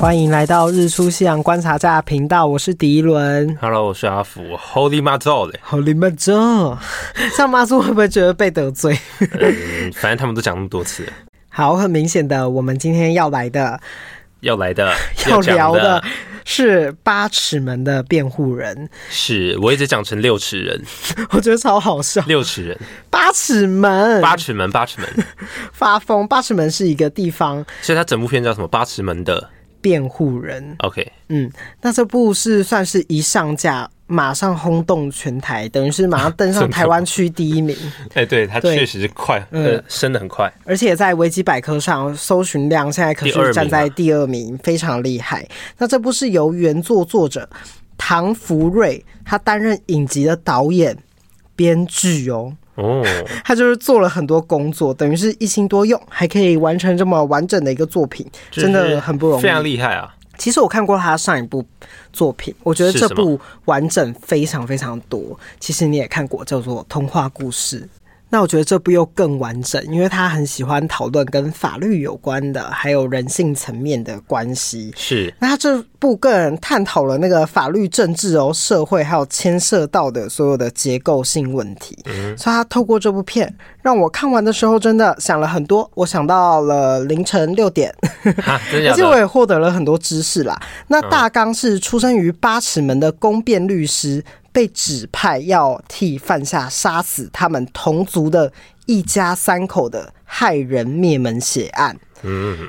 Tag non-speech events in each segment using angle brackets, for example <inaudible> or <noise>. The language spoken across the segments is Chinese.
欢迎来到日出夕阳观察家频道，我是迪伦。Hello，我是阿福。Holy 妈祖嘞，Holy 妈祖，<laughs> 像妈祖会不会觉得被得罪？嗯，反正他们都讲那么多次。好，很明显的，我们今天要来的，要来的，<laughs> 要聊的是八尺门的辩护人。是我一直讲成六尺人，<laughs> 我觉得超好笑。六尺人，八尺门，八尺门，八尺门，发疯。八尺门是一个地方，所以它整部片叫什么？八尺门的。辩护人，OK，嗯，那这部是算是一上架马上轰动全台，等于是马上登上台湾区第一名。<laughs> 哎，对，它确实是快，呃，升的很快，而且在维基百科上搜寻量现在可是站在第二名，非常厉害。那这部是由原作作者唐福瑞他担任影集的导演、编剧哦。哦，他就是做了很多工作，等于是一心多用，还可以完成这么完整的一个作品，真的很不容易，非常厉害啊！其实我看过他上一部作品，我觉得这部完整非常非常多。其实你也看过，叫做《童话故事》。那我觉得这部又更完整，因为他很喜欢讨论跟法律有关的，还有人性层面的关系。是，那他这部更探讨了那个法律、政治哦、社会，还有牵涉到的所有的结构性问题。嗯，所以他透过这部片，让我看完的时候真的想了很多。我想到了凌晨六点，<laughs> 而且我也获得了很多知识啦。那大纲是出生于八尺门的公辩律师。被指派要替犯下杀死他们同族的一家三口的害人灭门血案。嗯，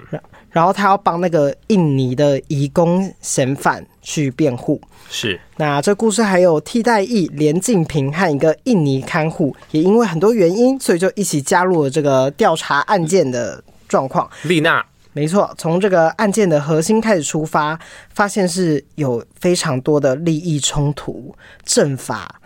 然后他要帮那个印尼的移工嫌犯去辩护。是，那这故事还有替代役连静平和一个印尼看护，也因为很多原因，所以就一起加入了这个调查案件的状况。丽娜。没错，从这个案件的核心开始出发，发现是有非常多的利益冲突，政法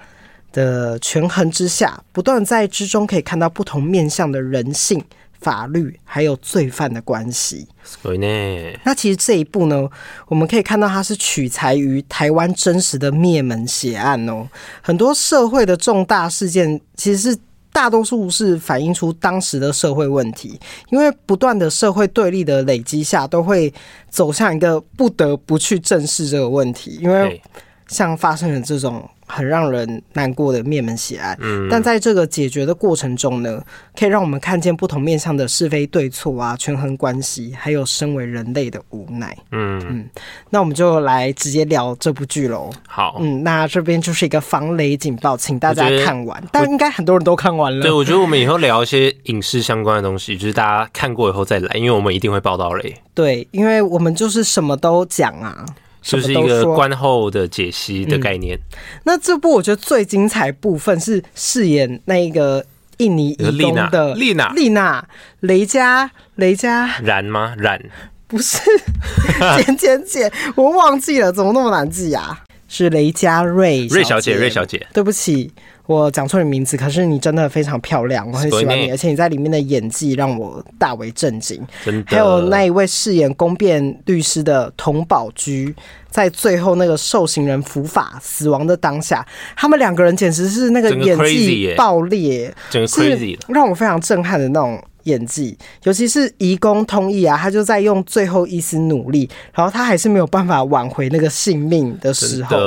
的权衡之下，不断在之中可以看到不同面向的人性、法律还有罪犯的关系。所以呢，那其实这一部呢，我们可以看到它是取材于台湾真实的灭门血案哦，很多社会的重大事件其实是。大多数是反映出当时的社会问题，因为不断的社会对立的累积下，都会走向一个不得不去正视这个问题，因为像发生了这种。很让人难过的灭门血案，嗯，但在这个解决的过程中呢，可以让我们看见不同面向的是非对错啊，权衡关系，还有身为人类的无奈，嗯嗯，那我们就来直接聊这部剧喽。好，嗯，那这边就是一个防雷警报，请大家看完，但应该很多人都看完了。对，我觉得我们以后聊一些影视相关的东西，<laughs> 就是大家看过以后再来，因为我们一定会报道雷。对，因为我们就是什么都讲啊。就是一个观后的解析的概念。嗯。那这部我觉得最精彩部分是饰演那个印尼移工的丽娜，丽娜雷佳雷佳然吗？然不是 <laughs> 简简简，我忘记了，怎么那么难记啊？是雷佳瑞瑞小姐，瑞小姐，对不起。我讲错你名字，可是你真的非常漂亮，我很喜欢你，而且你在里面的演技让我大为震惊。还有那一位饰演公辩律师的佟宝驹，在最后那个受刑人伏法死亡的当下，他们两个人简直是那个演技爆裂，整个 crazy，让我非常震撼的那种。演技，尤其是移工通译啊，他就在用最后一丝努力，然后他还是没有办法挽回那个性命的时候，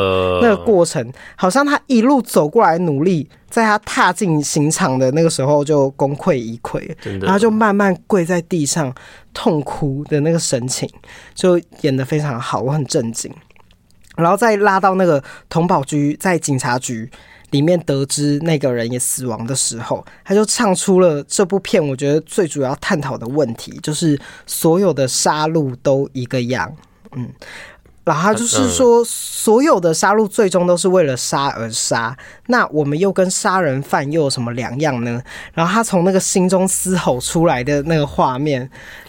那个过程，好像他一路走过来努力，在他踏进刑场的那个时候就功亏一篑，然后就慢慢跪在地上痛哭的那个神情，就演得非常好，我很震惊。然后再拉到那个佟宝駒在警察局。里面得知那个人也死亡的时候，他就唱出了这部片我觉得最主要探讨的问题，就是所有的杀戮都一个样，嗯，然后就是说所有的杀戮最终都是为了杀而杀，那我们又跟杀人犯又有什么两样呢？然后他从那个心中嘶吼出来的那个画面，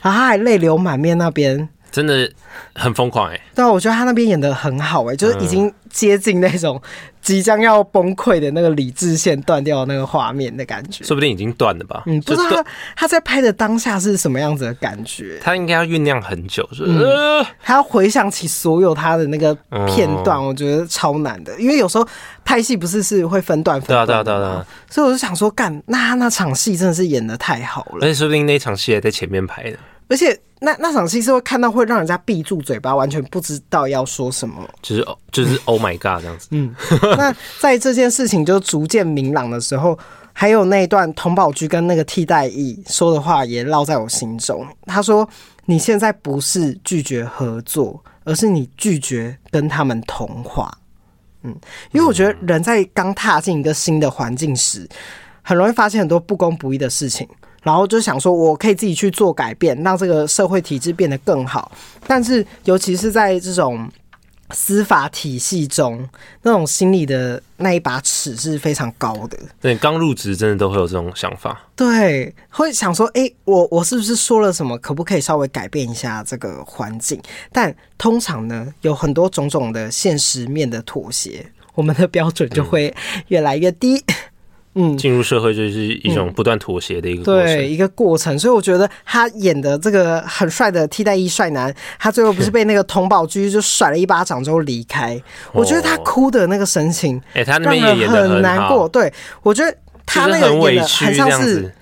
然后他还泪流满面那边。真的很疯狂哎、欸！对啊，我觉得他那边演的很好哎、欸，就是已经接近那种即将要崩溃的那个理智线断掉的那个画面的感觉。说不定已经断了吧？嗯，不知道他他在拍的当下是什么样子的感觉？他应该要酝酿很久，是不是？嗯、他要回想起所有他的那个片段，我觉得超难的，因为有时候拍戏不是是会分段分段的，对啊对啊对啊，所以我就想说，干那他那场戏真的是演的太好了，而且说不定那场戏还在前面拍的。而且那那场戏是会看到会让人家闭住嘴巴，完全不知道要说什么，就是就是 Oh my God 这样子。嗯，那在这件事情就逐渐明朗的时候，还有那一段童宝驹跟那个替代役说的话也烙在我心中。他说：“你现在不是拒绝合作，而是你拒绝跟他们同化。”嗯，因为我觉得人在刚踏进一个新的环境时，很容易发现很多不公不义的事情，然后就想说我可以自己去做改变，让这个社会体制变得更好。但是，尤其是在这种司法体系中，那种心里的那一把尺是非常高的。对，刚入职真的都会有这种想法，对，会想说，哎，我我是不是说了什么？可不可以稍微改变一下这个环境？但通常呢，有很多种种的现实面的妥协，我们的标准就会越来越低。嗯，进入社会就是一种不断妥协的一个过程，嗯、对一个过程。所以我觉得他演的这个很帅的替代役帅男，他最后不是被那个童宝驹就甩了一巴掌之后离开？我觉得他哭的那个神情，哎，他那边也演得很难过。对，我觉得他那个演的很像是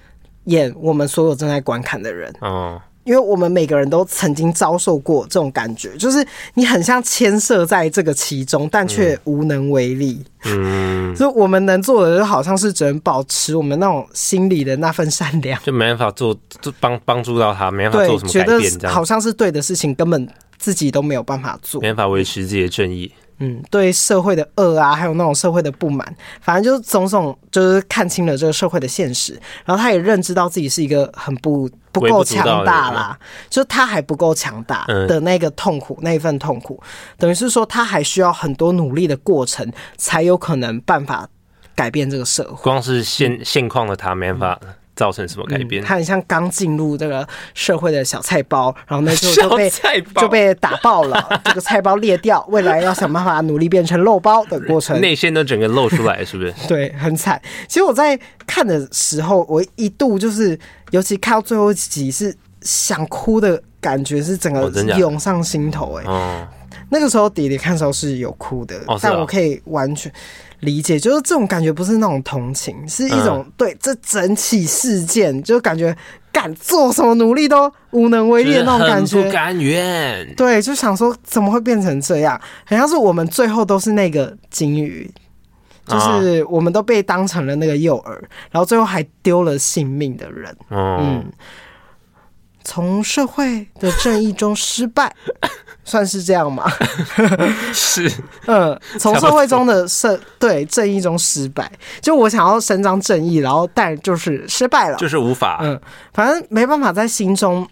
演我们所有正在观看的人。哦。因为我们每个人都曾经遭受过这种感觉，就是你很像牵涉在这个其中，但却无能为力。嗯，<laughs> 所以我们能做的就好像是只能保持我们那种心里的那份善良，就没办法做，就帮帮助到他，没办法做什么改变，觉得好像是对的事情，根本自己都没有办法做，没办法维持自己的正义。嗯，对社会的恶啊，还有那种社会的不满，反正就是种种，就是看清了这个社会的现实，然后他也认知到自己是一个很不不够强大啦，就是他还不够强大的那个痛苦，嗯、那一份痛苦，等于是说他还需要很多努力的过程，才有可能办法改变这个社会。光是现现况的他没办法。造成什么改变？嗯、他很像刚进入这个社会的小菜包，然后那时候就被就被打爆了，<laughs> 这个菜包裂掉，未来要想办法努力变成肉包的过程，内馅都整个露出来，是不是？<laughs> 对，很惨。其实我在看的时候，我一度就是，尤其看到最后几集，是想哭的感觉，是整个涌上心头、欸。哎、哦，那个时候弟弟看的时候是有哭的，哦、但我可以完全。理解，就是这种感觉，不是那种同情，是一种对这整起事件，就感觉敢做什么努力都无能为力的那种感觉，不甘愿。对，就想说怎么会变成这样？好像是我们最后都是那个金鱼，就是我们都被当成了那个诱饵，然后最后还丢了性命的人。嗯，从社会的正义中失败。<laughs> 算是这样吗？<laughs> <laughs> 是，嗯，从社会中的社对正义中失败，就我想要伸张正义，然后但就是失败了，就是无法，嗯，反正没办法在心中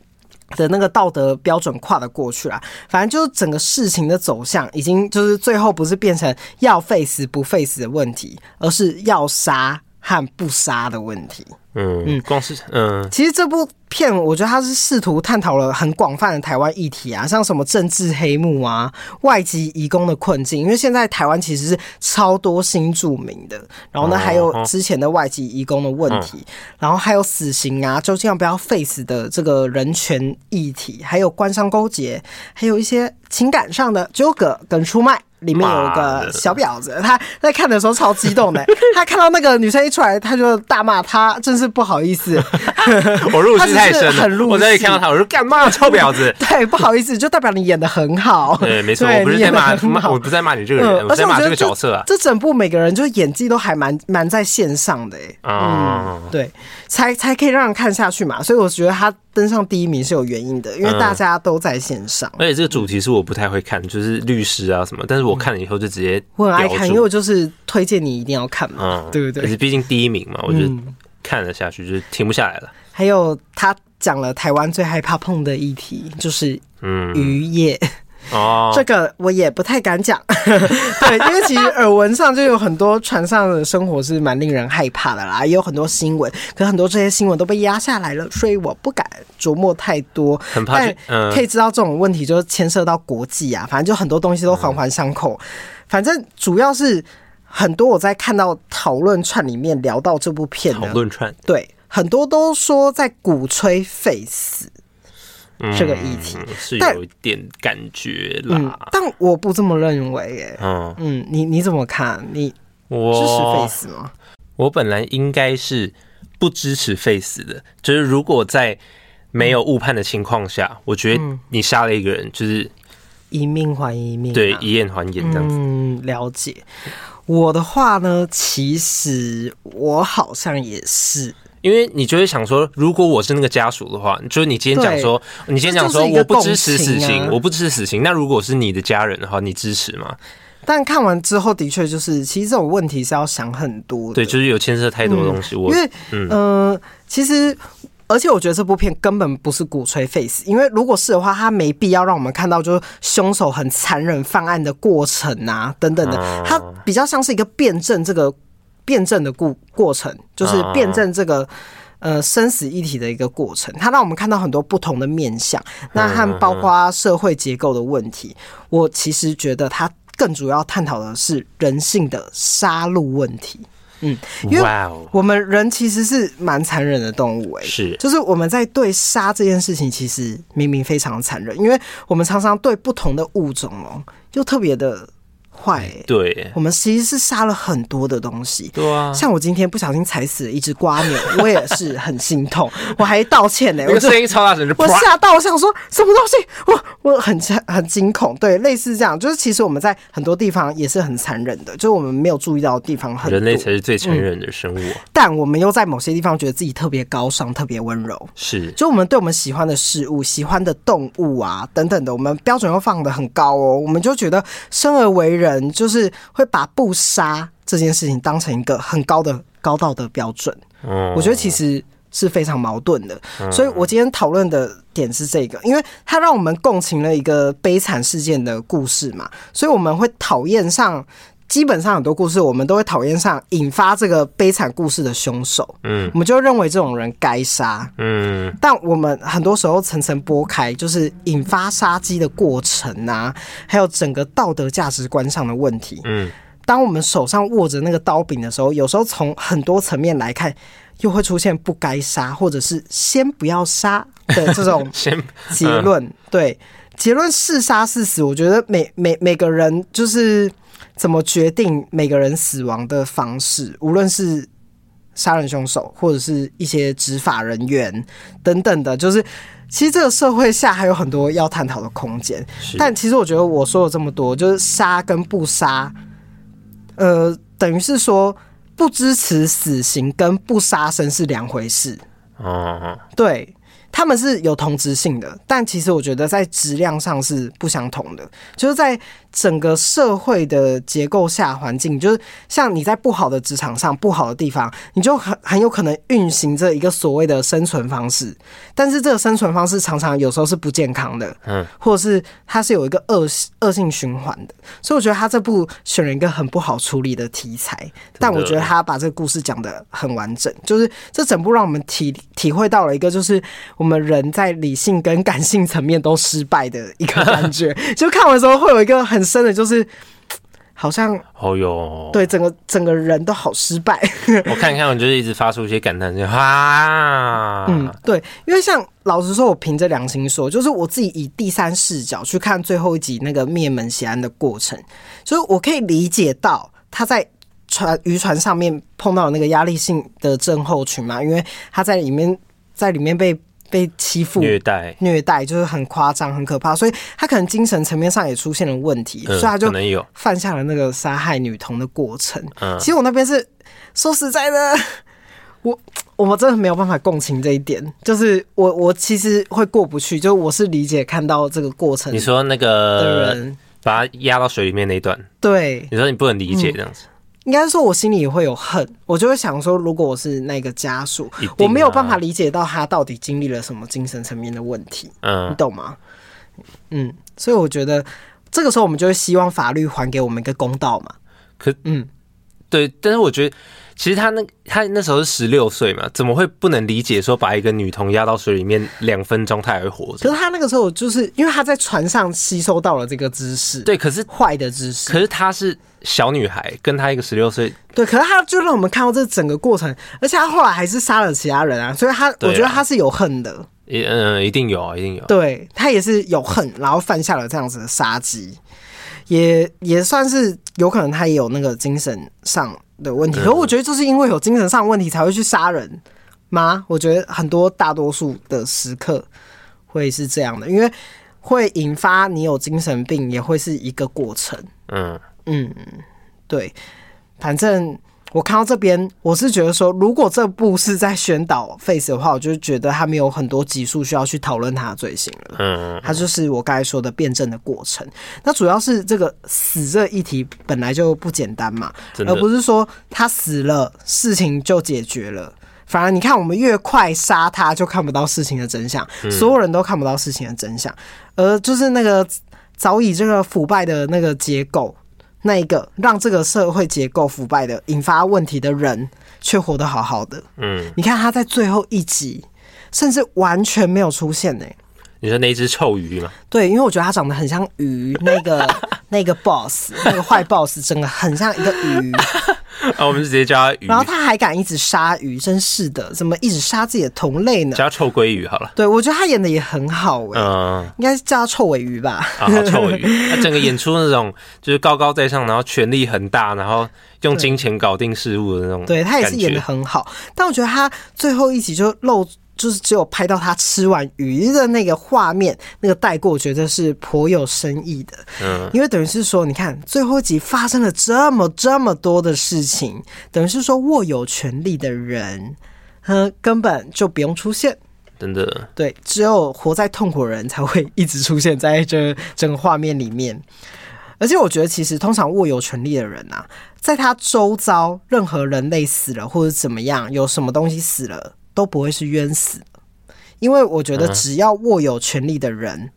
的那个道德标准跨得过去啊。反正就是整个事情的走向，已经就是最后不是变成要废死不废死的问题，而是要杀和不杀的问题。嗯嗯，光是嗯，其实这部片我觉得它是试图探讨了很广泛的台湾议题啊，像什么政治黑幕啊、外籍移工的困境，因为现在台湾其实是超多新住民的，然后呢还有之前的外籍移工的问题，然后还有死刑啊，究竟要不要废死的这个人权议题，还有官商勾结，还有一些情感上的纠葛跟出卖。里面有一个小婊子，他在看的时候超激动的。<laughs> 他看到那个女生一出来，他就大骂她，真是不好意思。<laughs> 我入戏太深了，我在这里看到他，我说干嘛臭婊子？<laughs> 对，不好意思，就代表你演的很好。对，没错，我不是在骂，我不在骂你这个人，我在骂这个角色啊。这整部每个人就演技都还蛮蛮在线上的，嗯，对，才才可以让人看下去嘛。所以我觉得他登上第一名是有原因的，因为大家都在线上。而且这个主题是我不太会看，就是律师啊什么，但是我。看了以后就直接，我很爱看，因为我就是推荐你一定要看嘛，嗯、对不对？可是毕竟第一名嘛，我就看了下去，就是停不下来了。还有他讲了台湾最害怕碰的议题，就是渔业。嗯哦，这个我也不太敢讲，<laughs> 对，因为其实耳闻上就有很多船上的生活是蛮令人害怕的啦，也有很多新闻，可很多这些新闻都被压下来了，所以我不敢琢磨太多。很怕，但可以知道这种问题就是牵涉到国际啊，反正就很多东西都环环相扣。反正主要是很多我在看到讨论串里面聊到这部片的讨论串，对，很多都说在鼓吹废死。这个议题、嗯、是有一点感觉啦，嗯、但我不这么认为耶。嗯嗯，你你怎么看？你支持 Face 吗？我本来应该是不支持 Face 的，就是如果在没有误判的情况下，我觉得你杀了一个人，就是一命还一命，对，以眼还眼这样子。嗯，了解。我的话呢，其实我好像也是。因为你就会想说，如果我是那个家属的话，就是你今天讲说，你今天讲说我不支持死刑，我不支持死刑。那如果是你的家人的话，你支持吗？但看完之后，的确就是，其实这种问题是要想很多的。对，就是有牵涉太多东西。我因为，嗯、呃，其实，而且我觉得这部片根本不是鼓吹 face，，因为如果是的话，他没必要让我们看到就是凶手很残忍犯案的过程啊，等等的。他比较像是一个辩证这个。辩证的过过程，就是辩证这个呃生死一体的一个过程，它让我们看到很多不同的面相，那和包括社会结构的问题。我其实觉得它更主要探讨的是人性的杀戮问题。嗯，因为我们人其实是蛮残忍的动物，哎，是，就是我们在对杀这件事情，其实明明非常残忍，因为我们常常对不同的物种哦，就特别的。坏、欸，对，我们其实是杀了很多的东西，对啊，像我今天不小心踩死了一只瓜牛，<laughs> 我也是很心痛，我还道歉呢、欸，我声音超大声，我吓到，我想说什么东西，我我很很惊恐，对，类似这样，就是其实我们在很多地方也是很残忍的，就是我们没有注意到的地方很多，人类才是最残忍的生物、啊。嗯，但我们又在某些地方觉得自己特别高尚、特别温柔，是，就我们对我们喜欢的事物、喜欢的动物啊等等的，我们标准又放的很高哦，我们就觉得生而为人就是。会把不杀这件事情当成一个很高的高道德标准，我觉得其实是非常矛盾的。所以我今天讨论的点是这个，因为它让我们共情了一个悲惨事件的故事嘛，所以我们会讨厌上。基本上很多故事，我们都会讨厌上引发这个悲惨故事的凶手。嗯，我们就认为这种人该杀。嗯，但我们很多时候层层剥开，就是引发杀机的过程啊，还有整个道德价值观上的问题。嗯，当我们手上握着那个刀柄的时候，有时候从很多层面来看，又会出现不该杀，或者是先不要杀的这种 <laughs> 结论。对，结论是杀是死，我觉得每每每个人就是。怎么决定每个人死亡的方式？无论是杀人凶手，或者是一些执法人员等等的，就是其实这个社会下还有很多要探讨的空间。但其实我觉得我说了这么多，就是杀跟不杀，呃，等于是说不支持死刑跟不杀生是两回事。哦，对。他们是有同质性的，但其实我觉得在质量上是不相同的。就是在整个社会的结构下环境，就是像你在不好的职场上、不好的地方，你就很很有可能运行着一个所谓的生存方式。但是这个生存方式常常有时候是不健康的，嗯，或者是它是有一个恶恶性循环的。所以我觉得他这部选了一个很不好处理的题材，但我觉得他把这个故事讲得很完整。就是这整部让我们体体会到了一个，就是我们人在理性跟感性层面都失败的一个感觉，<laughs> 就看完之后会有一个很深的，就是好像哦哟，对，整个整个人都好失败。<laughs> 我看看，我就是一直发出一些感叹声，哈，嗯，对，因为像老实说，我凭着良心说，就是我自己以第三视角去看最后一集那个灭门血案的过程，所以我可以理解到他在船渔船上面碰到那个压力性的症候群嘛，因为他在里面在里面被。被欺负、虐待、虐待，就是很夸张、很可怕，所以他可能精神层面上也出现了问题，嗯、所以他就犯下了那个杀害女童的过程。嗯、其实我那边是说实在的，<laughs> 我我们真的没有办法共情这一点，就是我我其实会过不去，就我是理解看到这个过程。你说那个人把他压到水里面那一段，对，你说你不能理解这样子。嗯应该说，我心里也会有恨，我就会想说，如果我是那个家属，我没有办法理解到他到底经历了什么精神层面的问题，嗯，你懂吗？嗯，所以我觉得这个时候我们就会希望法律还给我们一个公道嘛。可，嗯，对，但是我觉得其实他那他那时候是十六岁嘛，怎么会不能理解说把一个女童压到水里面两分钟，他还会活着？可是他那个时候就是因为他在船上吸收到了这个知识，对，可是坏的知识，可是他是。小女孩跟她一个十六岁，对，可是他就让我们看到这整个过程，而且他后来还是杀了其他人啊，所以他我觉得他是有恨的，嗯，一定有啊，一定有，对，他也是有恨，然后犯下了这样子的杀机，也也算是有可能他也有那个精神上的问题，可我觉得就是因为有精神上问题才会去杀人，吗？我觉得很多大多数的时刻会是这样的，因为会引发你有精神病，也会是一个过程。嗯嗯，对，反正。我看到这边，我是觉得说，如果这部是在宣导 Face 的话，我就觉得他们有很多集数需要去讨论他的罪行了。嗯，他就是我刚才说的辩证的过程。那主要是这个死这议题本来就不简单嘛，而不是说他死了事情就解决了。反而你看，我们越快杀他，就看不到事情的真相，所有人都看不到事情的真相，而就是那个早已这个腐败的那个结构。那一个让这个社会结构腐败的、引发问题的人，却活得好好的。嗯，你看他在最后一集，甚至完全没有出现呢、欸。你说那一只臭鱼吗？对，因为我觉得它长得很像鱼，那个那个 boss，<laughs> 那个坏 boss，真的很像一个鱼。<laughs> 啊，我们就直接叫他鱼。然后他还敢一直杀鱼，真是的，怎么一直杀自己的同类呢？叫臭鲑鱼好了。对，我觉得他演的也很好哎、欸。嗯，应该是叫他臭尾鱼吧。啊，臭尾鱼，他整个演出那种就是高高在上，然后权力很大，然后用金钱搞定事物的那种。对，他也是演的很好，但我觉得他最后一集就露。就是只有拍到他吃完鱼的那个画面，那个带过，我觉得是颇有深意的。嗯，因为等于是说，你看最后一集发生了这么这么多的事情，等于是说握有权力的人，嗯，根本就不用出现。真的，对，只有活在痛苦的人才会一直出现在这整个画面里面。而且我觉得，其实通常握有权力的人啊，在他周遭任何人类死了或者怎么样，有什么东西死了。都不会是冤死，因为我觉得只要握有权力的人，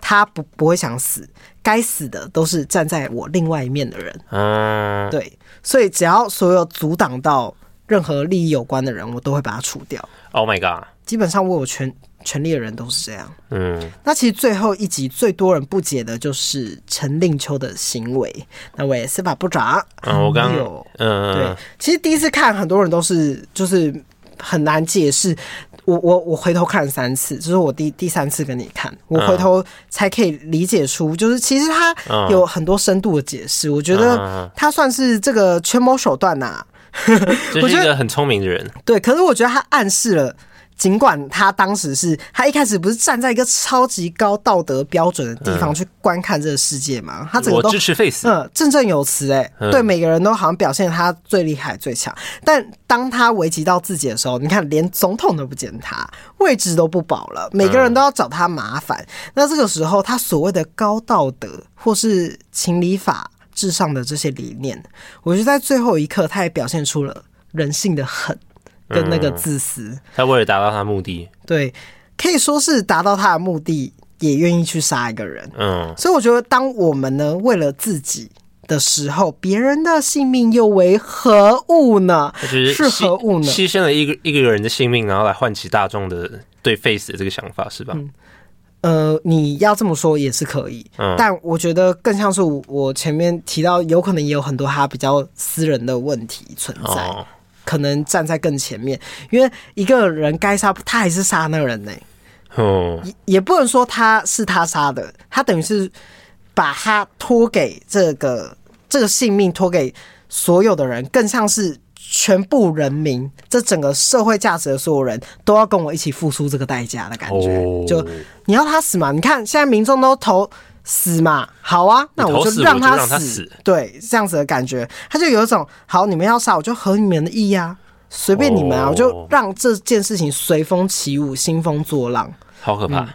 他不不会想死，该死的都是站在我另外一面的人。嗯，对，所以只要所有阻挡到任何利益有关的人，我都会把他除掉。Oh my god！基本上握有权权力的人都是这样。嗯，那其实最后一集最多人不解的就是陈令秋的行为。那位司法部长，嗯，我刚有，嗯，对，其实第一次看很多人都是就是。很难解释，我我我回头看三次，就是我第第三次跟你看，我回头才可以理解出，就是其实他有很多深度的解释。我觉得他算是这个权谋手段呐、啊，<laughs> 就是一个很聪明的人。对，可是我觉得他暗示了。尽管他当时是他一开始不是站在一个超级高道德标准的地方去观看这个世界嘛，他整个都支持 Face，嗯，振振有词哎，对每个人都好像表现他最厉害最强。但当他危及到自己的时候，你看连总统都不见他，位置都不保了，每个人都要找他麻烦。那这个时候，他所谓的高道德或是情理法至上的这些理念，我觉得在最后一刻，他也表现出了人性的狠。跟那个自私，嗯、他为了达到他的目的，对，可以说是达到他的目的，也愿意去杀一个人。嗯，所以我觉得，当我们呢为了自己的时候，别人的性命又为何物呢？是何物呢？牺牲了一个一个人的性命，然后来唤起大众的对 Face 的这个想法，是吧？嗯，呃，你要这么说也是可以，嗯，但我觉得更像是我前面提到，有可能也有很多他比较私人的问题存在。哦可能站在更前面，因为一个人该杀，他还是杀那个人呢、欸。哦，也也不能说他是他杀的，他等于是把他托给这个这个性命托给所有的人，更像是全部人民，这整个社会价值的所有人都要跟我一起付出这个代价的感觉。哦、就你要他死嘛？你看现在民众都投。死嘛，好啊，那我就让他死，死。对，这样子的感觉，他就有一种好，你们要杀我就合你们的意啊，随便你们啊，哦、我就让这件事情随风起舞，兴风作浪，好可怕、嗯。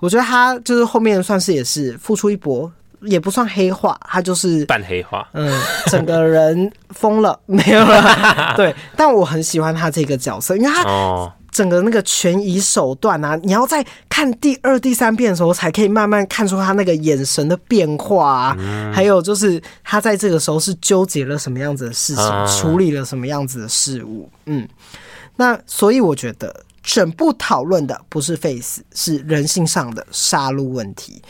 我觉得他就是后面算是也是付出一搏，也不算黑化，他就是半黑化，嗯，整个人疯了没有了，<laughs> 对，但我很喜欢他这个角色，因为他。哦整个那个权宜手段啊，你要在看第二、第三遍的时候，才可以慢慢看出他那个眼神的变化啊。嗯、还有就是他在这个时候是纠结了什么样子的事情，啊、处理了什么样子的事物。嗯，那所以我觉得整部讨论的不是 Face，是人性上的杀戮问题，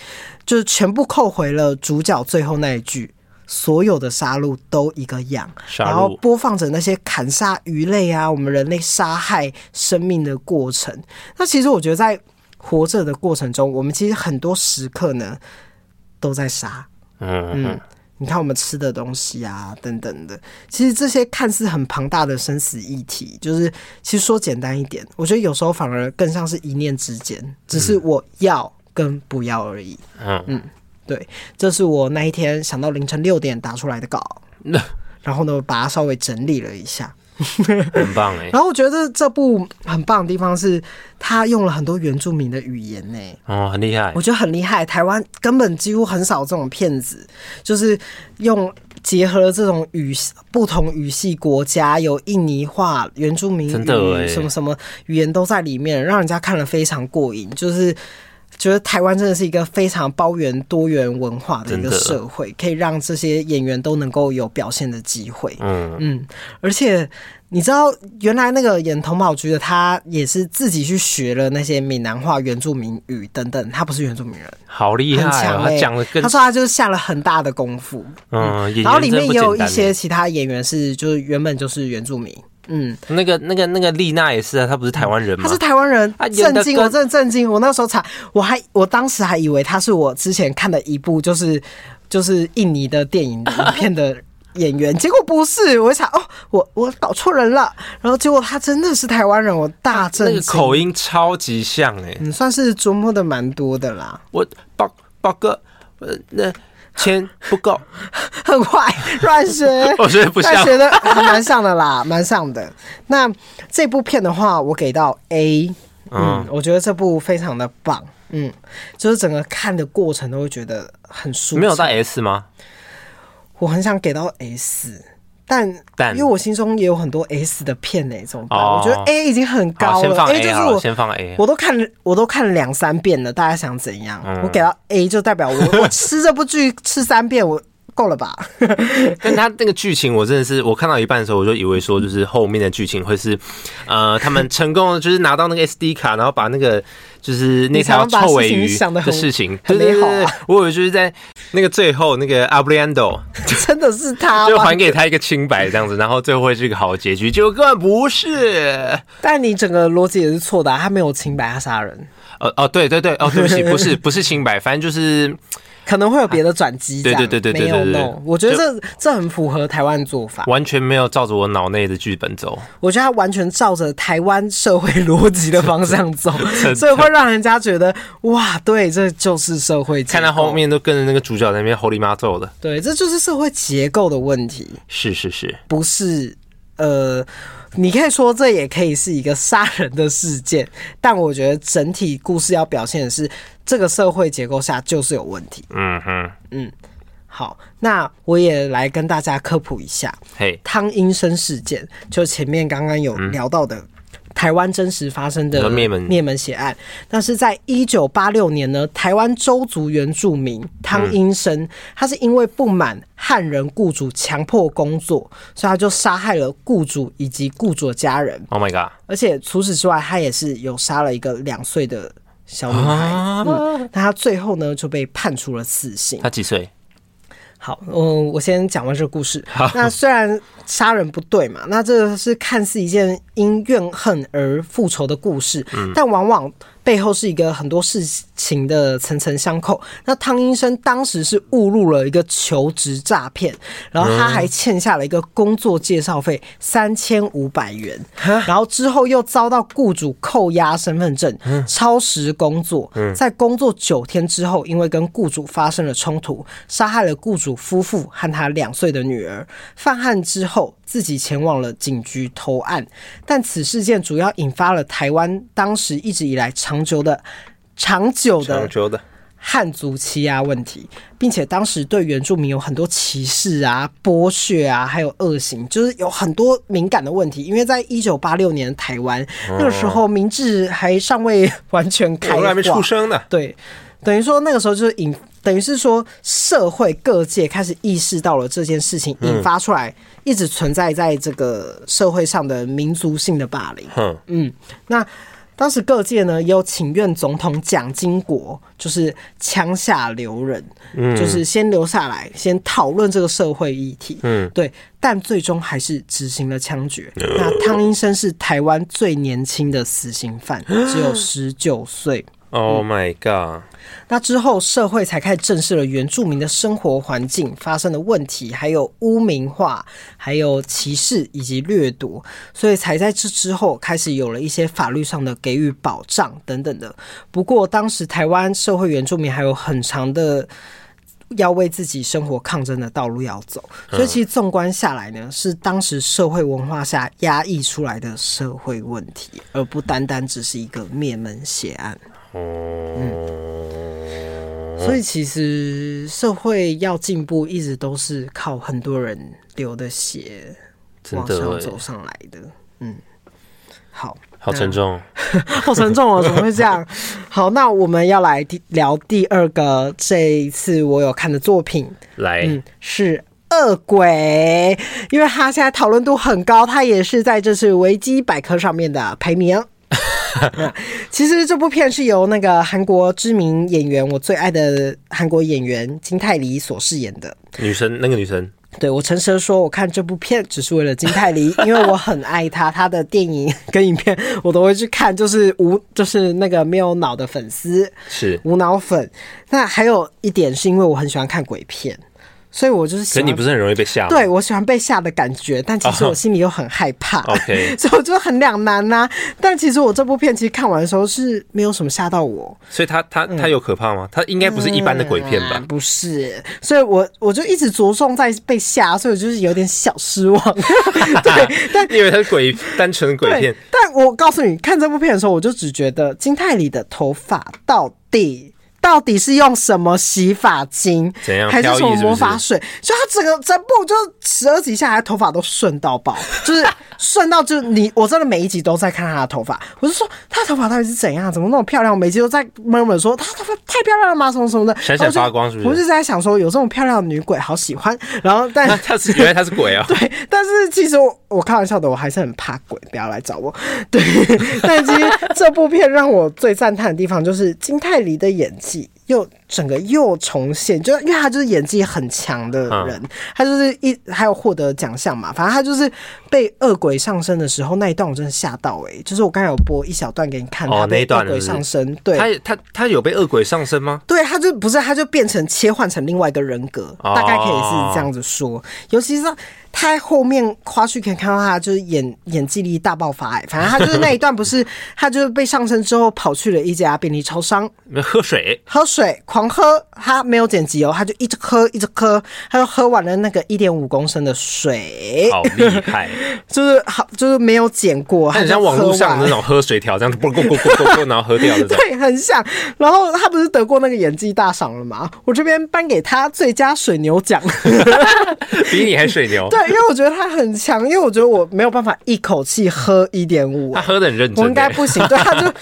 就是全部扣回了主角最后那一句。所有的杀戮都一个样，然后播放着那些砍杀鱼类啊，我们人类杀害生命的过程。那其实我觉得，在活着的过程中，我们其实很多时刻呢都在杀。嗯嗯，你看我们吃的东西啊，等等的。其实这些看似很庞大的生死议题，就是其实说简单一点，我觉得有时候反而更像是一念之间，只是我要跟不要而已。嗯嗯，对，这是我那一天想到凌晨六点打出来的稿，然后呢，把它稍微整理了一下。很棒哎、欸，<laughs> 然后我觉得这部很棒的地方是，他用了很多原住民的语言呢、欸，哦，很厉害，我觉得很厉害。台湾根本几乎很少这种片子，就是用结合了这种语不同语系国家，有印尼话、原住民语，什么什么语言都在里面，让人家看了非常过瘾，就是。觉得台湾真的是一个非常包圆多元文化的一个社会，可以让这些演员都能够有表现的机会。嗯嗯，而且你知道，原来那个演童宝菊的他也是自己去学了那些闽南话、原住民语等等，他不是原住民人，好厉害、哦！他讲的，他说他就是下了很大的功夫。嗯，然后里面也有一些其他演员是，就是原本就是原住民。嗯，那个、那个、那个丽娜也是啊，她不是台湾人吗？她是台湾人，震惊！我真的震惊！我那时候才，我还我当时还以为她是我之前看的一部就是就是印尼的电影影片的演员，结果不是。我一查哦，我我搞错人了。然后结果她真的是台湾人，我大震惊！那个口音超级像哎、欸，嗯，算是琢磨的蛮多的啦。我宝宝哥，呃那。钱不够，<laughs> 很坏，乱学。<laughs> 我觉得不像，学的还蛮像的啦，<laughs> 蛮像的。那这部片的话，我给到 A，嗯，嗯，我觉得这部非常的棒，嗯，就是整个看的过程都会觉得很舒服。没有到 S 吗？我很想给到 S。但但因为我心中也有很多 S 的片呢，怎么办？我觉得 A 已经很高了，A 就是我先放 A，我都看我都看了两三遍了，大家想怎样？我给到 A 就代表我 <laughs> 我吃这部剧吃三遍我够了吧？<laughs> 但他那个剧情我真的是我看到一半的时候我就以为说就是后面的剧情会是呃他们成功的就是拿到那个 SD 卡，然后把那个。就是那条臭尾鱼的事情，很美好。我以为就是在那个最后那个阿布列安多，真的是他，就还给他一个清白这样子，然后最后会是一个好结局，结果根本不是。但你整个逻辑也是错的，他没有清白，他杀人。哦哦，对对对，哦对不起，不是不是清白，反正就是。可能会有别的转机，对对对对，没有 no，我觉得这这很符合台湾做法，完全没有照着我脑内的剧本走。我觉得他完全照着台湾社会逻辑的方向走，<laughs> 所以会让人家觉得哇，对，这就是社会。看到后面都跟着那个主角在那边 Holy 妈揍的，对，这就是社会结构的问题。是是是，不是呃。你可以说这也可以是一个杀人的事件，但我觉得整体故事要表现的是这个社会结构下就是有问题。嗯哼，嗯，好，那我也来跟大家科普一下，嘿，汤英生事件，就前面刚刚有聊到的。台湾真实发生的灭门灭门血案，但是在一九八六年呢，台湾周族原住民汤英生，他是因为不满汉人雇主强迫工作，所以他就杀害了雇主以及雇主的家人。Oh my god！而且除此之外，他也是有杀了一个两岁的小女孩。嗯，那他最后呢就被判处了死刑。他几岁？好，嗯，我先讲完这个故事。那虽然杀人不对嘛，那这个是看似一件因怨恨而复仇的故事，嗯，但往往。背后是一个很多事情的层层相扣。那汤医生当时是误入了一个求职诈骗，然后他还欠下了一个工作介绍费三千五百元，然后之后又遭到雇主扣押身份证，超时工作，在工作九天之后，因为跟雇主发生了冲突，杀害了雇主夫妇和他两岁的女儿。犯案之后，自己前往了警局投案，但此事件主要引发了台湾当时一直以来长久的、长久的、长久的汉族欺压问题，并且当时对原住民有很多歧视啊、剥削啊，还有恶行，就是有很多敏感的问题。因为在一九八六年台湾那个时候，明治还尚未完全开还没出生呢。对。等于说那个时候就是引，等于是说社会各界开始意识到了这件事情，引发出来一直存在在这个社会上的民族性的霸凌。嗯嗯，那当时各界呢也有请愿总统蒋经国，就是枪下留人，就是先留下来，先讨论这个社会议题。嗯，对，但最终还是执行了枪决。那汤英生是台湾最年轻的死刑犯，只有十九岁。Oh my god！那之后社会才开始正视了原住民的生活环境发生的问题，还有污名化，还有歧视以及掠夺，所以才在这之后开始有了一些法律上的给予保障等等的。不过当时台湾社会原住民还有很长的。要为自己生活抗争的道路要走，所以其实纵观下来呢，是当时社会文化下压抑出来的社会问题，而不单单只是一个灭门血案。嗯，所以其实社会要进步，一直都是靠很多人流的血往上走上来的。嗯，好。好沉重，<laughs> 好沉重哦！怎么会这样？好，那我们要来聊第二个这一次我有看的作品，来，嗯，是《恶鬼》，因为他现在讨论度很高，他也是在这次维基百科上面的排名。<laughs> 其实这部片是由那个韩国知名演员，我最爱的韩国演员金泰梨所饰演的女生，那个女生。对，我诚实的说，我看这部片只是为了金泰梨，因为我很爱她，<laughs> 她的电影跟影片我都会去看，就是无就是那个没有脑的粉丝，是无脑粉。那还有一点是因为我很喜欢看鬼片。所以我就是喜欢，可你不是很容易被吓？对，我喜欢被吓的感觉，但其实我心里又很害怕。Oh, <laughs> OK，<laughs> 所以我就很两难呐。但其实我这部片其实看完的时候是没有什么吓到我。所以它它它有可怕吗？它应该不是一般的鬼片吧？嗯、不是，所以我我就一直着重在被吓，所以我就是有点小失望。<laughs> 对，但因为它是鬼单纯鬼片。但我告诉你，看这部片的时候，我就只觉得金泰里的头发到底。到底是用什么洗发精，怎样还是什么魔法水？就他整个整部就十二集下来，头发都顺到爆，<laughs> 就是顺到就你我真的每一集都在看他的头发，我就说他的头发到底是怎样，怎么那么漂亮？我每集都在闷闷说他头发太漂亮了吗？什么什么的，闪闪发光是不是？我就在想说有这么漂亮的女鬼，好喜欢。然后但 <laughs> 他是原来他是鬼啊？<laughs> 对，但是其实我我开玩笑的，我还是很怕鬼，不要来找我。对，但其实这部片让我最赞叹的地方就是金泰梨的演技。又整个又重现，就因为他就是演技很强的人，嗯、他就是一还有获得奖项嘛，反正他就是被恶鬼上身的时候那一段我真的吓到哎、欸，就是我刚才有播一小段给你看，他被恶鬼上身，哦、对，他他他有被恶鬼上身吗？对，他就不是，他就变成切换成另外一个人格，哦、大概可以是这样子说，尤其是。他后面花絮可以看到他就是演演技力大爆发哎，反正他就是那一段不是他就是被上身之后跑去了一家便利超商，<laughs> 喝水。喝水狂喝，他没有剪辑哦，他就一直喝一直喝，他就喝完了那个一点五公升的水，好厉害，<laughs> 就是好就是没有剪过，很像网络上那种喝水条这样子，咕咕咕咕咕然后喝掉的，<laughs> 对，很像。然后他不是得过那个演技大赏了吗？我这边颁给他最佳水牛奖，<laughs> 比你还水牛，对。因为我觉得他很强，因为我觉得我没有办法一口气喝一点五，他喝的很认真，我应该不行。对，他就。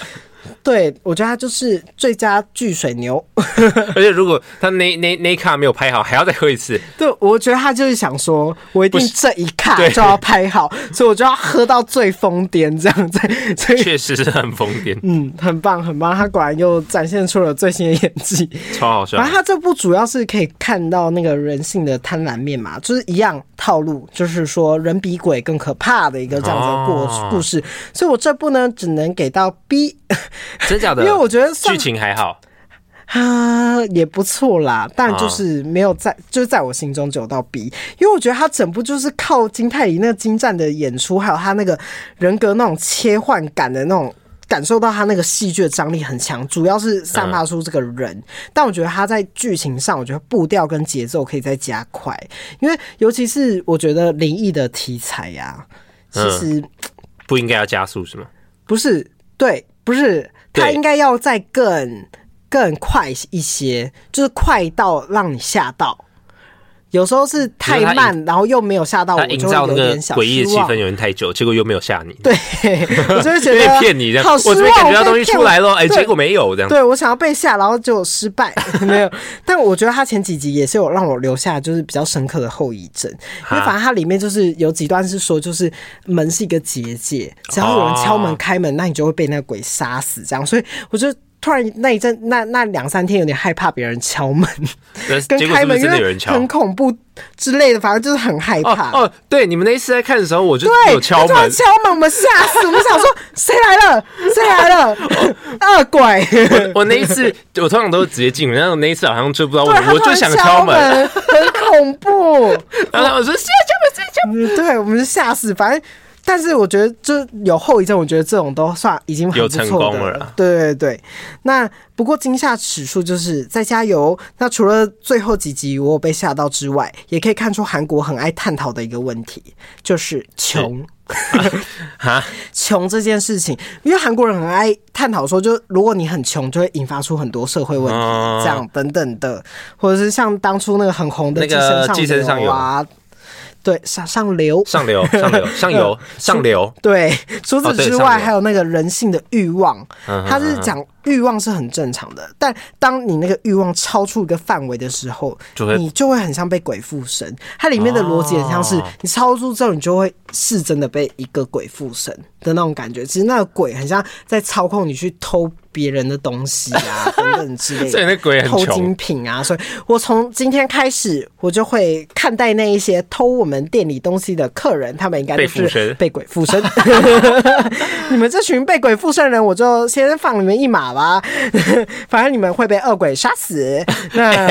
对，我觉得他就是最佳巨水牛，<laughs> 而且如果他那那那一卡没有拍好，还要再喝一次。对，我觉得他就是想说，我一定这一卡就要拍好，所以我就要喝到最疯癫这样子。<laughs> 确实是很疯癫，嗯，很棒很棒，他果然又展现出了最新的演技，超好笑。然后他这部主要是可以看到那个人性的贪婪面嘛，就是一样套路，就是说人比鬼更可怕的一个这样子的故故事。哦、所以我这部呢，只能给到 B。<laughs> 真假的？因为我觉得剧情还好啊，也不错啦，但就是没有在，就是在我心中只有到 B。因为我觉得他整部就是靠金泰梨那个精湛的演出，还有他那个人格那种切换感的那种感受到他那个戏剧的张力很强，主要是散发出这个人。但我觉得他在剧情上，我觉得步调跟节奏可以再加快，因为尤其是我觉得灵异的题材呀，其实不应该要加速是吗？不是，对。不是，他应该要再更更快一些，就是快到让你吓到。有时候是太慢，然后又没有吓到我，营造那个诡异的气氛有点太久，结果又没有吓你。对，<laughs> 我就会觉得骗你这样，好失望，我感觉到东西出来了，哎，结果没有这样。对，我想要被吓，然后就失败，<laughs> 没有。但我觉得他前几集也是有让我留下就是比较深刻的后遗症，因为反正它里面就是有几段是说，就是门是一个结界，只要有人敲门开门，那你就会被那个鬼杀死这样。所以我就。突然那一阵，那那两三天有点害怕别人敲门，<laughs> 跟开门，因为很恐怖之类的，反正就是很害怕。哦，对，你们那一次在看的时候，我就有敲门，突然敲门，我们吓死，我们想说谁来了？谁来了？<laughs> 恶鬼！我我那一次，我通常都是直接进门，然后那一次好像就不知道为什么，我就想敲门，很恐怖。<laughs> 然后我说：“现在敲门，现在敲门。”对，我们是吓死，反正。但是我觉得，就有后遗症，我觉得这种都算已经很不错的了。对对对。那不过惊吓指数就是再加油。那除了最后几集我有被吓到之外，也可以看出韩国很爱探讨的一个问题，就是穷。哈 <laughs> <laughs> 穷这件事情，因为韩国人很爱探讨说，就如果你很穷，就会引发出很多社会问题，这样等等的，或者是像当初那个很红的寄生上流啊。对，上上流，上流，上流，<laughs> 上游，上流。对，除此之外，还有那个人性的欲望，他是讲欲望是很正常的，但当你那个欲望超出一个范围的时候，你就会很像被鬼附身。它里面的逻辑很像是，你超出之后，你就会是真的被一个鬼附身的那种感觉。其实那个鬼很像在操控你去偷。别人的东西啊，<laughs> 等等之类的，所以那鬼很偷精品啊，所以我从今天开始，我就会看待那一些偷我们店里东西的客人，他们应该都是被鬼附身。<laughs> 你们这群被鬼附身的人，我就先放你们一马吧。<laughs> 反正你们会被恶鬼杀死。那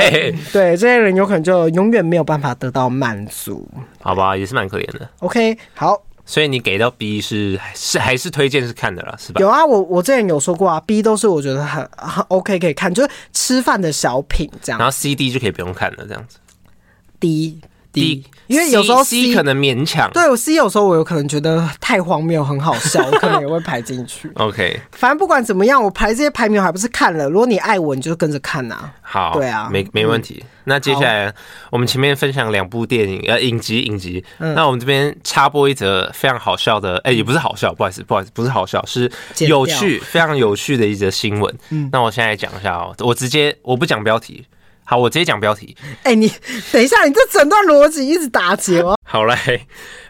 对这些人，有可能就永远没有办法得到满足。好吧，也是蛮可怜的。OK，好。所以你给到 B 是是还是推荐是看的啦，是吧？有啊，我我之前有说过啊，B 都是我觉得很很 OK 可以看，就是吃饭的小品这样。然后 C D 就可以不用看了，这样子。D D，因为有时候 C, C 可能勉强。对，我 C 有时候我有可能觉得太荒谬，很好笑，<laughs> 我可能也会排进去。OK，反正不管怎么样，我排这些排名我还不是看了。如果你爱我，你就跟着看呐、啊。好，对啊，没没问题。嗯、那接下来我们前面分享两部电影，呃，影集影集。嗯、那我们这边插播一则非常好笑的，哎、欸，也不是好笑，不好意思，不好意思，不是好笑，是有趣，非常有趣的一则新闻。嗯，那我现在讲一下哦，我直接我不讲标题。好，我直接讲标题。哎、欸，你等一下，你这整段逻辑一直打结哦。好嘞，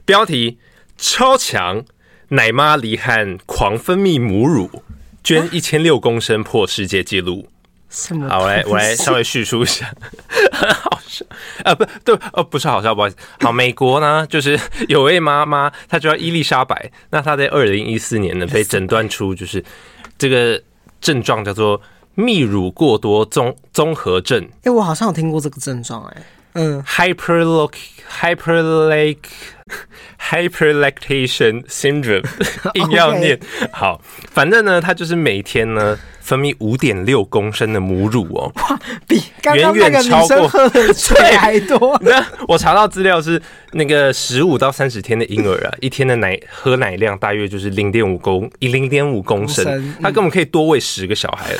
标题超强，奶妈离汉狂分泌母乳，捐一千六公升破世界纪录。什么？好，我来我来稍微叙述一下。<laughs> 好笑啊，不对，哦，不是好笑，不好意思。好，美国呢，就是有位妈妈，她叫伊丽莎白。那她在二零一四年呢，被诊断出就是这个症状叫做。泌乳过多综综合症，哎、欸，我好像有听过这个症状，哎，嗯，hyperloc hyperlac <laughs> hyperlactation syndrome，<laughs> 硬要念，好，反正呢，他就是每天呢。分泌五点六公升的母乳哦，哇，比刚刚那个女生喝的 <laughs> 水还多。那我查到资料是，那个十五到三十天的婴儿啊，一天的奶喝奶量大约就是零点五公零点五公升，他根本可以多喂十个小孩了。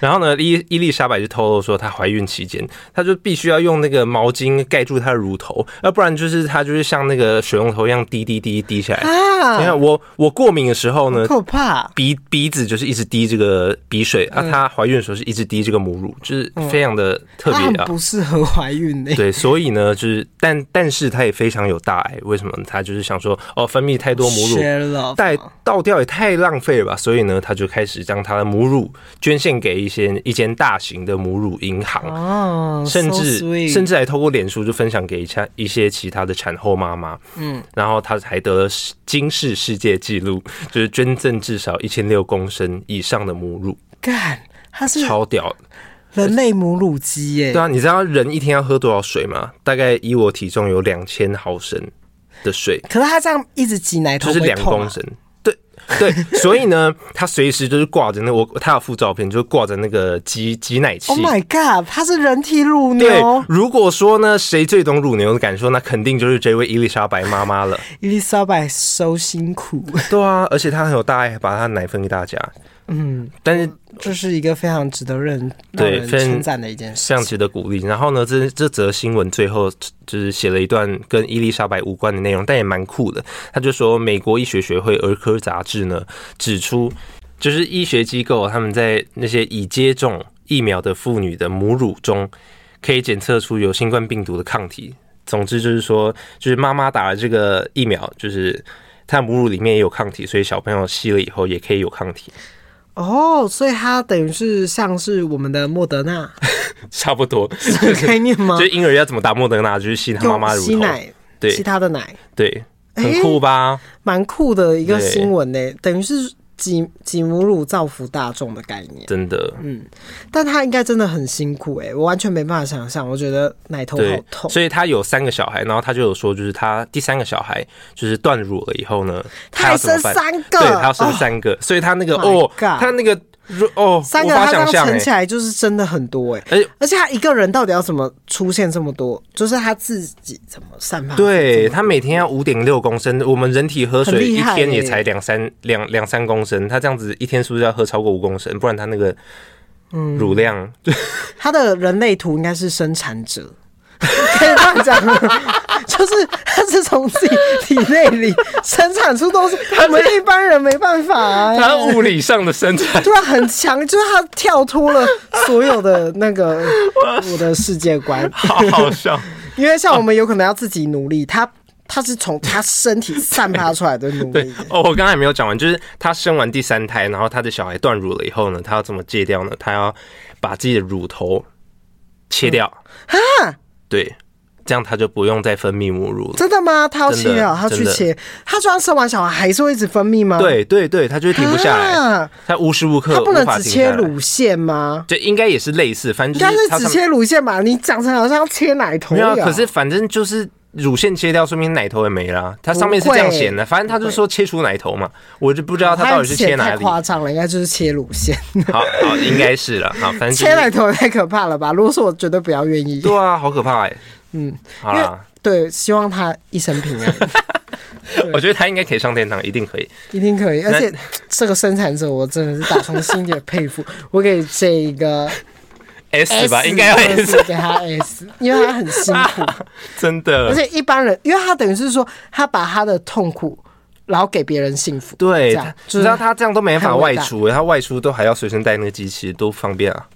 然后呢，伊伊丽莎白就透露说，她怀孕期间，她就必须要用那个毛巾盖住她的乳头，要不然就是它就是像那个水龙头一样滴滴滴滴下来。啊，你看我我过敏的时候呢，可怕，鼻鼻子就是一直滴这个鼻。水啊，她怀孕的时候是一直滴这个母乳，就是非常的特别啊，不适合怀孕的。对，所以呢，就是但但是她也非常有大爱，为什么？她就是想说，哦，分泌太多母乳，带倒掉也太浪费了吧？所以呢，她就开始将她的母乳捐献给一些一间大型的母乳银行哦，甚至甚至还透过脸书就分享给一下一些其他的产后妈妈。嗯，然后她还得了金氏世界纪录，<laughs> 就是捐赠至少一千六公升以上的母乳。干，她是超屌，人类母乳机耶！对啊，你知道人一天要喝多少水吗？大概以我体重有两千毫升的水。可是他这样一直挤奶头，啊，就是两公升。对 <laughs> 对，所以呢，他随时就是挂着那我他有附照片，就是挂着那个挤挤奶器。Oh my god，他是人体乳牛。对，如果说呢，谁最懂乳牛的感受，那肯定就是这位伊丽莎白妈妈了。<laughs> 伊丽莎白收辛苦。对啊，而且她很有大爱，把她奶分给大家。嗯，但是这是一个非常值得认对称赞的一件事，非常值得鼓励。然后呢，这这则新闻最后就是写了一段跟伊丽莎白无关的内容，但也蛮酷的。他就说，美国医学学会儿科杂志呢指出，就是医学机构他们在那些已接种疫苗的妇女的母乳中，可以检测出有新冠病毒的抗体。总之就是说，就是妈妈打了这个疫苗，就是她母乳里面也有抗体，所以小朋友吸了以后也可以有抗体。哦，所以它等于是像是我们的莫德纳，<laughs> 差不多是这个概念吗？就婴儿要怎么打莫德纳，就是吸他妈妈乳头，吸奶，对，吸他的奶，对，很酷吧？蛮酷的一个新闻呢。等于是挤挤母乳造福大众的概念，真的，嗯，但他应该真的很辛苦哎、欸，我完全没办法想象，我觉得奶头好痛。所以他有三个小孩，然后他就有说，就是他第三个小孩就是断乳了以后呢，他要生三个，对，他要生三个，哦、所以他那个哦，他那个。哦，三个他这样乘起来就是真的很多哎，而而且他一个人到底要怎么出现这么多？就是他自己怎么散发？对，他每天要五点六公升，我们人体喝水一天也才两三两两三公升，他这样子一天是不是要喝超过五公升？不然他那个嗯乳量，他的人类图应该是生产者。可以这样讲，<laughs> 就是他是从自己体内里生产出东西，<laughs> 我们一般人没办法啊。<laughs> 他物理上的生产，对啊，很强，就是他跳脱了所有的那个我的世界观，好好笑。因为像我们有可能要自己努力，他他是从他身体散发出来的努力。哦，我刚才没有讲完，就是他生完第三胎，然后他的小孩断乳了以后呢，他要怎么戒掉呢？他要把自己的乳头切掉啊。对，这样他就不用再分泌母乳了。真的吗？他要切啊，他去切。他就算生完小孩还是会一直分泌吗？对对对，他就停不下来。啊、他无时无刻他不能只切乳腺吗？就应该也是类似，反正应该是只切乳腺吧？你讲成好像要切奶头一样。可是反正就是乳腺切掉，说明奶头也没了。它上面是这样写的，反正他就说切除奶头嘛，我就不知道他到底是切哪里。太夸张了，应该就是切乳腺。好好，应该是了。好，反正、就是、切奶头也太可怕了吧？如果说我绝对不要愿意。对啊，好可怕哎、欸。嗯，好啦，对，希望他一生平安。<laughs> 我觉得他应该可以上天堂，一定可以，一定可以。而且这个生产者，我真的是打从心底的佩服。我给这个 S 吧，应该要 S 给他 S，因为他很辛苦，<laughs> 真的。而且一般人，因为他等于是说，他把他的痛苦，然后给别人幸福。对，你知道他这样都没法外出，他外出都还要随身带那个机器，多方便啊！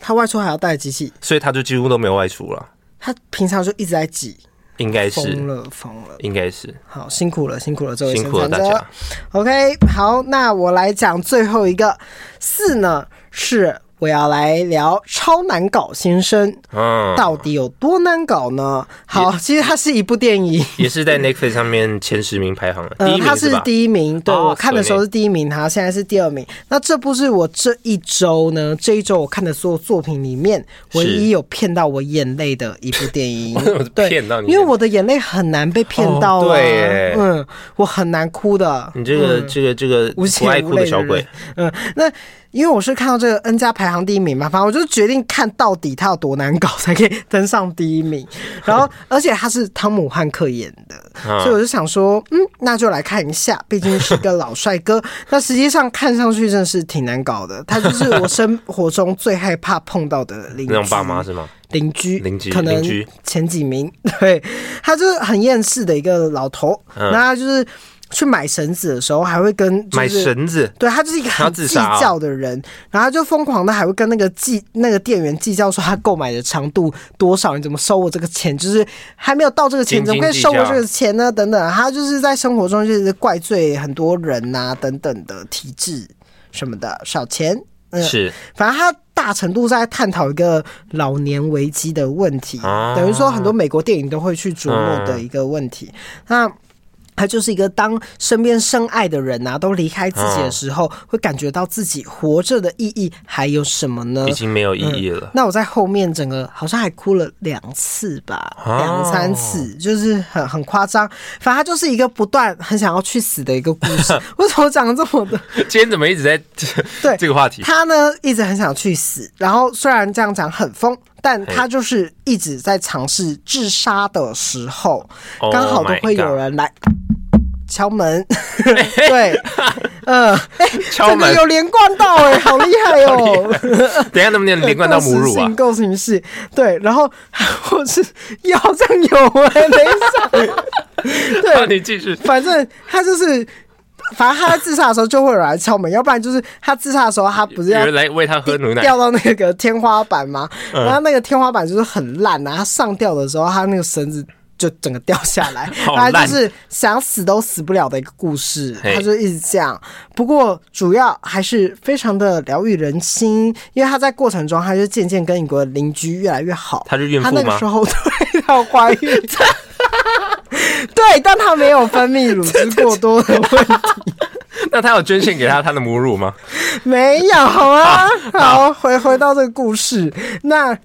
他外出还要带机器，所以他就几乎都没有外出了。他平常就一直在挤，应该是疯了疯了，应该是好辛苦了辛苦了，这辛苦了大家。OK，好，那我来讲最后一个四呢是。我要来聊超难搞先生，嗯，到底有多难搞呢？好，其实它是一部电影，也是在 Netflix 上面前十名排行的，嗯，它是第一名，对，我看的时候是第一名，它现在是第二名。那这部是我这一周呢，这一周我看的所有作品里面唯一有骗到我眼泪的一部电影，<laughs> 对，骗到你，因为我的眼泪很难被骗到，对，嗯，我很难哭的，你这个这个这个不爱哭的小鬼，嗯，那。因为我是看到这个 N 加排行第一名嘛，反正我就决定看到底他有多难搞才可以登上第一名。<laughs> 然后，而且他是汤姆汉克演的，所以我就想说，嗯，那就来看一下，毕竟是个老帅哥。<laughs> 那实际上看上去真的是挺难搞的，他就是我生活中最害怕碰到的邻居。那种爸妈是吗？邻居，邻居，可能前几名。对，他就是很厌世的一个老头，那他就是。去买绳子的时候，还会跟、就是、买绳子，对，他就是一个很计较的人，然后他就疯狂的还会跟那个计那个店员计较说他购买的长度多少，你怎么收我这个钱？就是还没有到这个钱，怎么可以收我这个钱呢？等等，他就是在生活中就是怪罪很多人呐、啊，等等的体制什么的少钱，嗯，是，反正他大程度在探讨一个老年危机的问题，啊、等于说很多美国电影都会去琢磨的一个问题，嗯、那。他就是一个当身边深爱的人啊都离开自己的时候，会感觉到自己活着的意义还有什么呢？已经没有意义了。嗯、那我在后面整个好像还哭了两次吧，两三次，就是很很夸张。反正他就是一个不断很想要去死的一个故事。<laughs> 为什么讲这么的？今天怎么一直在对这个话题？他呢一直很想去死，然后虽然这样讲很疯。但他就是一直在尝试自杀的时候，刚好都会有人来敲门。<laughs> 对，嗯、<laughs> 呃，敲门有连贯到哎、欸，<laughs> 好厉害哦、喔！等一下能不能连贯到母乳啊？够形式对，然后或是腰上有哎、欸，等一下，对，你继续，反正他就是。反正他在自杀的时候就会有人来敲门，要不然就是他自杀的时候，他不是要来喂他喝牛奶，掉到那个天花板吗？然后那个天花板就是很烂啊，他上吊的时候，他那个绳子就整个掉下来，<laughs> 他就是想死都死不了的一个故事，他就一直这样。不过主要还是非常的疗愈人心，因为他在过程中，他就渐渐跟一个邻居越来越好。他是孕妇吗？他那个时候对要怀孕。<laughs> <laughs> 对，但他没有分泌乳汁过多的问题。<laughs> 那他有捐献给他他的母乳吗？<laughs> 没有啊。好，回回到这个故事，那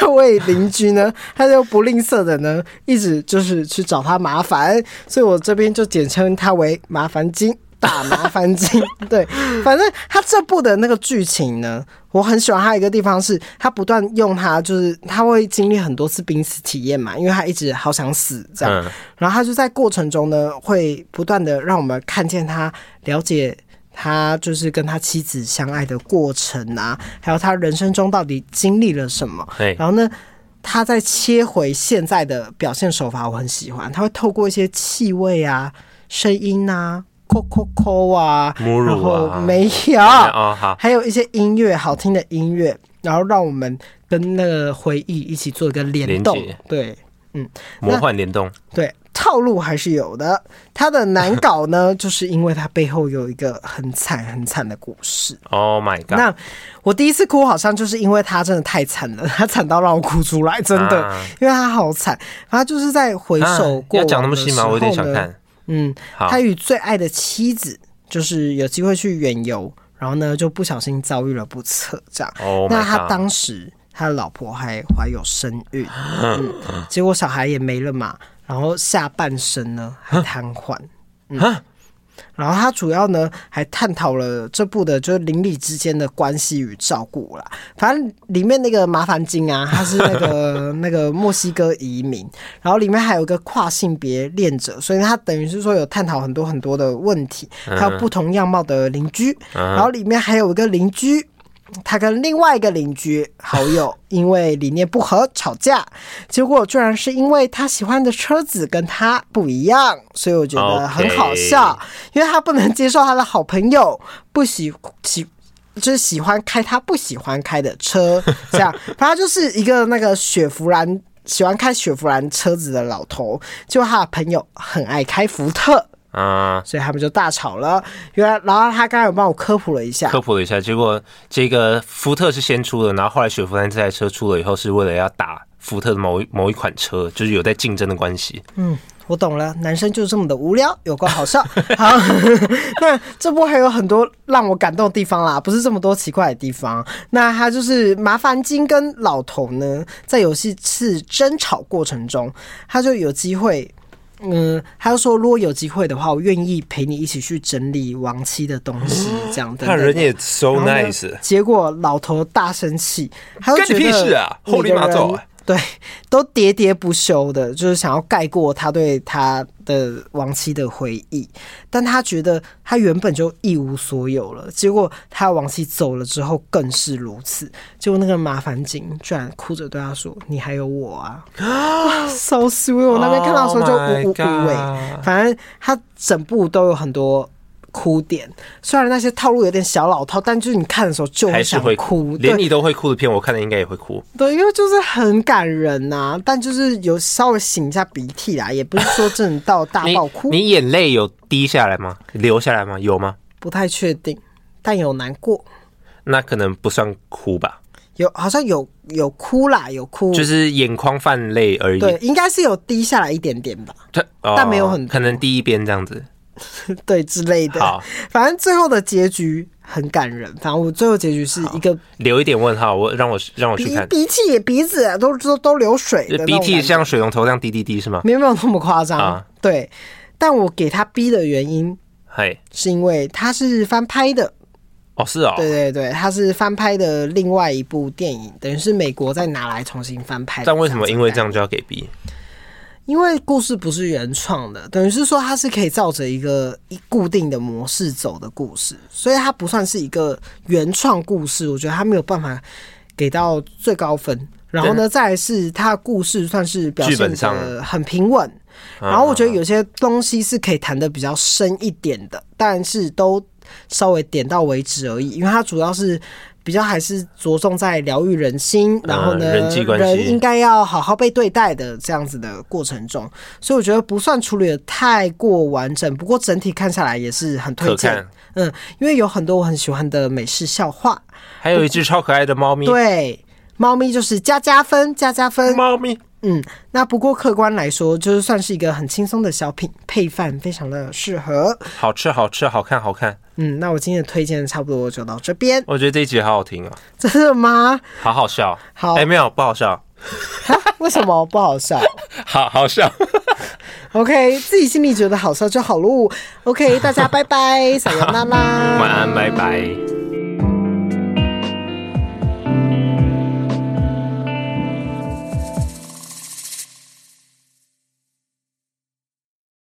那位邻居呢，他就不吝啬的呢，一直就是去找他麻烦，所以我这边就简称他为麻烦精。大麻烦精，对，反正他这部的那个剧情呢，我很喜欢他一个地方是，他不断用他，就是他会经历很多次濒死体验嘛，因为他一直好想死这样，然后他就在过程中呢，会不断的让我们看见他了解他就是跟他妻子相爱的过程啊，还有他人生中到底经历了什么，然后呢，他在切回现在的表现手法，我很喜欢，他会透过一些气味啊、声音啊。抠抠抠啊，母乳啊没有，还有一些音乐，好听的音乐，然后让我们跟那个回忆一起做一个联动，对，嗯，魔幻联动，对，套路还是有的。他的难搞呢，就是因为他背后有一个很惨很惨的故事。Oh my god！那我第一次哭，好像就是因为他真的太惨了，他惨到让我哭出来，真的，因为他好惨。他就是在回首过，要讲那么细吗？我有点想看。嗯，他与最爱的妻子就是有机会去远游，然后呢就不小心遭遇了不测，这样。Oh、那他当时他的老婆还怀有身孕，嗯，<laughs> 结果小孩也没了嘛，然后下半身呢还瘫痪，嗯。然后他主要呢还探讨了这部的就是邻里之间的关系与照顾啦。反正里面那个麻烦精啊，他是那个 <laughs> 那个墨西哥移民，然后里面还有一个跨性别恋者，所以他等于是说有探讨很多很多的问题，还有不同样貌的邻居，然后里面还有一个邻居。他跟另外一个邻居好友 <laughs> 因为理念不合吵架，结果居然是因为他喜欢的车子跟他不一样，所以我觉得很好笑，因为他不能接受他的好朋友不喜喜就是喜欢开他不喜欢开的车，这样，<laughs> 反正就是一个那个雪佛兰喜欢开雪佛兰车子的老头，就他的朋友很爱开福特。啊，所以他们就大吵了。原来，然后他刚才有帮我科普了一下，科普了一下，结果这个福特是先出的，然后后来雪佛兰这台车出了以后，是为了要打福特的某一某一款车，就是有在竞争的关系。嗯，我懂了，男生就是这么的无聊，有够好笑。<laughs> 好，<laughs> 那这部还有很多让我感动的地方啦，不是这么多奇怪的地方。那他就是麻烦金跟老头呢，在有几次争吵过程中，他就有机会。嗯，他就说，如果有机会的话，我愿意陪你一起去整理亡妻的东西，这样的。他人也 so nice。结果老头大生气，他就觉得干你屁事啊！后立马走。对，<laughs> 都喋喋不休的，就是想要盖过他对他的亡妻的回忆。但他觉得他原本就一无所有了，结果他亡妻走了之后更是如此。结果那个麻烦精居然哭着对他说：“你还有我啊！<gasps> ”So sweet！我那边看到的时候就呜呜呜喂，反正他整部都有很多。哭点，虽然那些套路有点小老套，但就是你看的时候就会想哭，连你都会哭的片，我看的应该也会哭。对，因为就是很感人呐、啊，但就是有稍微擤一下鼻涕啦，也不是说真的到大爆哭。你，你眼泪有滴下来吗？流下来吗？有吗？不太确定，但有难过。那可能不算哭吧？有，好像有有哭啦，有哭，就是眼眶泛泪而已。对，应该是有滴下来一点点吧，哦、但没有很多，可能第一边这样子。<laughs> 对之类的，好，反正最后的结局很感人。反正我最后结局是一个留一点问号，我让我让我去看鼻涕鼻子都都都流水，鼻涕像水龙头这样滴滴滴是吗？没有没有那么夸张啊。对，但我给他逼的原因，嘿，是因为他是翻拍的哦，是哦，对对对，他是翻拍的另外一部电影，等于是美国再拿来重新翻拍。但为什么因为这样就要给逼？因为故事不是原创的，等于是说它是可以照着一个一固定的模式走的故事，所以它不算是一个原创故事。我觉得它没有办法给到最高分。然后呢，再来是它的故事算是表现得很平稳。然后我觉得有些东西是可以谈的比较深一点的，但是都稍微点到为止而已。因为它主要是。比较还是着重在疗愈人心，然后呢，人际关系，人应该要好好被对待的这样子的过程中，所以我觉得不算处理的太过完整。不过整体看下来也是很推荐，嗯，因为有很多我很喜欢的美式笑话，还有一只超可爱的猫咪，对，猫咪就是加加分，加加分，猫咪。嗯，那不过客观来说，就是算是一个很轻松的小品，配饭非常的适合，好吃好吃，好看好看。嗯，那我今天的推荐差不多就到这边。我觉得这一集好好听啊！<laughs> 真的吗？好好笑。好，哎、欸，没有不好笑。为什么不好笑？<laughs> 好好笑。<laughs> OK，自己心里觉得好笑就好喽。OK，大家拜拜，撒由那拉，晚安，拜拜。